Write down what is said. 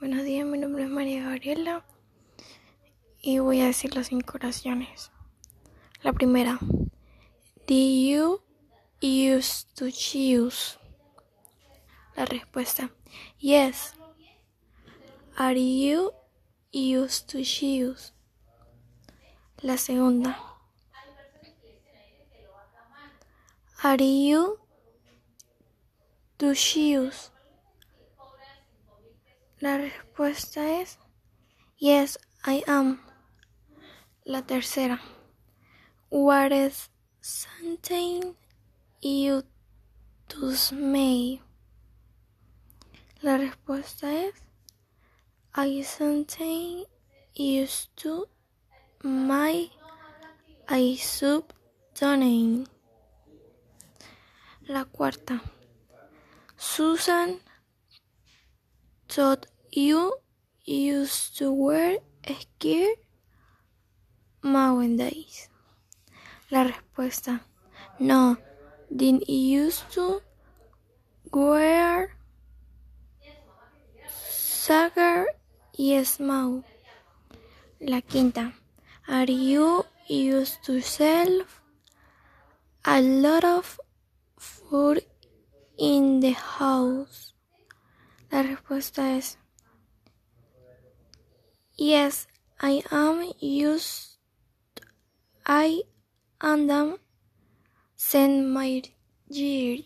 Buenos días, mi nombre es María Gabriela y voy a decir las cinco oraciones. La primera, Do you used to choose? La respuesta, Yes. Are you used to choose? La segunda, Are you to choose? La respuesta es Yes, I am. La tercera. What is something you me? La respuesta es I something used to my I sub donate. La cuarta. Susan thought you used to wear skirt nowadays? La respuesta, no, didn't used to wear soccer y small. La quinta, are you used to sell a lot of food in the house? La respuesta es Yes, I am used I am send my year